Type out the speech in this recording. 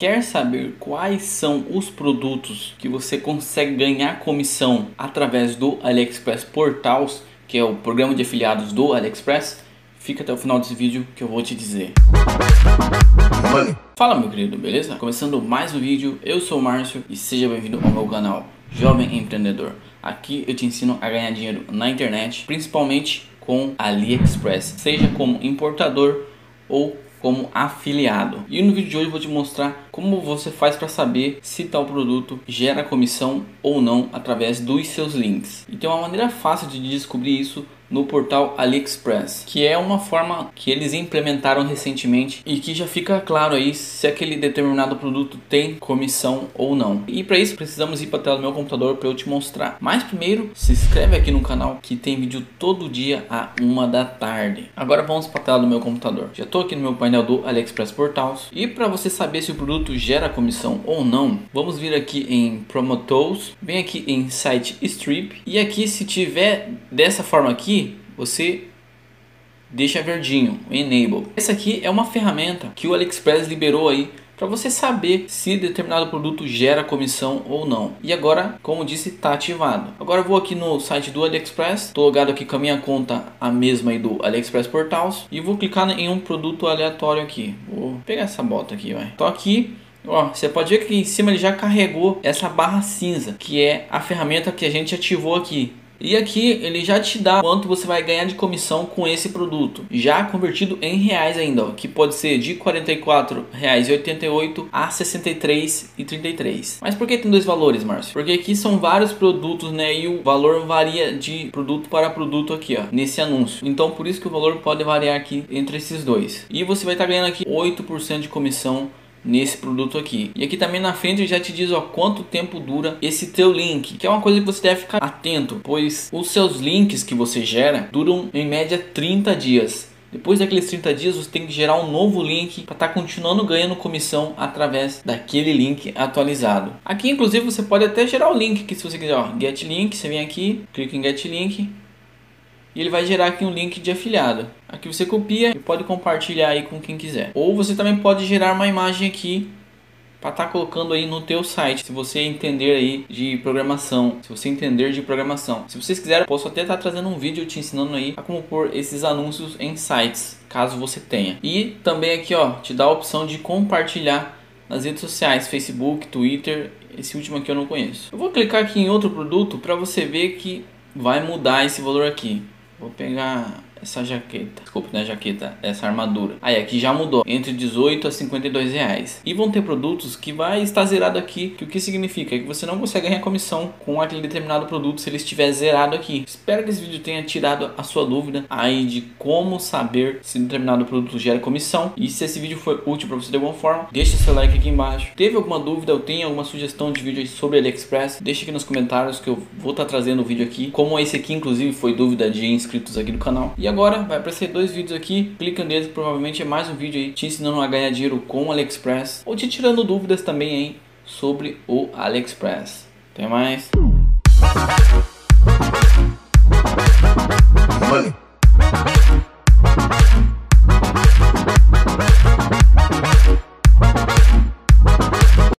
Quer saber quais são os produtos que você consegue ganhar comissão através do AliExpress Portals, que é o programa de afiliados do AliExpress? Fica até o final desse vídeo que eu vou te dizer. Fala meu querido, beleza? Começando mais um vídeo, eu sou o Márcio e seja bem-vindo ao meu canal Jovem Empreendedor. Aqui eu te ensino a ganhar dinheiro na internet, principalmente com AliExpress, seja como importador ou como afiliado. E no vídeo de hoje eu vou te mostrar como você faz para saber se tal produto gera comissão ou não através dos seus links. E tem uma maneira fácil de descobrir isso no portal AliExpress, que é uma forma que eles implementaram recentemente e que já fica claro aí se aquele determinado produto tem comissão ou não. E para isso precisamos ir para a tela do meu computador para eu te mostrar. Mas primeiro, se inscreve aqui no canal que tem vídeo todo dia a uma da tarde. Agora vamos para a tela do meu computador. Já estou aqui no meu painel do AliExpress Portals e para você saber se o produto gera comissão ou não, vamos vir aqui em Promotous, vem aqui em Site Strip e aqui se tiver dessa forma aqui você deixa verdinho, Enable. Essa aqui é uma ferramenta que o AliExpress liberou aí para você saber se determinado produto gera comissão ou não. E agora, como disse, está ativado. Agora vou aqui no site do AliExpress, estou logado aqui com a minha conta, a mesma aí do AliExpress Portals, e vou clicar em um produto aleatório aqui. Vou pegar essa bota aqui, vai. Tô aqui, Ó, você pode ver que aqui em cima ele já carregou essa barra cinza, que é a ferramenta que a gente ativou aqui. E aqui ele já te dá quanto você vai ganhar de comissão com esse produto, já convertido em reais ainda, ó, que pode ser de R$ 44,88 a R$ 63,33. Mas por que tem dois valores, Márcio? Porque aqui são vários produtos, né, e o valor varia de produto para produto aqui, ó, nesse anúncio. Então por isso que o valor pode variar aqui entre esses dois. E você vai estar tá ganhando aqui 8% de comissão nesse produto aqui. E aqui também na frente já te diz ó, quanto tempo dura esse teu link, que é uma coisa que você deve ficar atento, pois os seus links que você gera duram em média 30 dias. Depois daqueles 30 dias você tem que gerar um novo link para estar tá continuando ganhando comissão através daquele link atualizado. Aqui inclusive você pode até gerar o link que se você quiser, ó, get link, você vem aqui, clica em get link, e ele vai gerar aqui um link de afiliado. Aqui você copia e pode compartilhar aí com quem quiser. Ou você também pode gerar uma imagem aqui para estar tá colocando aí no teu site, se você entender aí de programação, se você entender de programação. Se vocês quiserem, posso até estar tá trazendo um vídeo te ensinando aí a como pôr esses anúncios em sites, caso você tenha. E também aqui, ó, te dá a opção de compartilhar nas redes sociais, Facebook, Twitter, esse último aqui eu não conheço. Eu vou clicar aqui em outro produto para você ver que vai mudar esse valor aqui. Vou pegar essa jaqueta. Desculpa, não é jaqueta, essa armadura. Aí aqui já mudou, entre 18 a 52 reais. E vão ter produtos que vai estar zerado aqui, que o que significa? É que você não consegue ganhar comissão com aquele determinado produto se ele estiver zerado aqui. Espero que esse vídeo tenha tirado a sua dúvida aí de como saber se determinado produto gera comissão. E se esse vídeo foi útil para você de alguma forma, deixa seu like aqui embaixo. Teve alguma dúvida ou tem alguma sugestão de vídeo sobre AliExpress? Deixa aqui nos comentários que eu vou estar trazendo o vídeo aqui. Como esse aqui, inclusive, foi dúvida de inscritos aqui do canal. E agora vai aparecer dois vídeos aqui, clica neles, provavelmente é mais um vídeo aí te ensinando a ganhar dinheiro com o AliExpress ou te tirando dúvidas também aí sobre o AliExpress. Até mais. Money.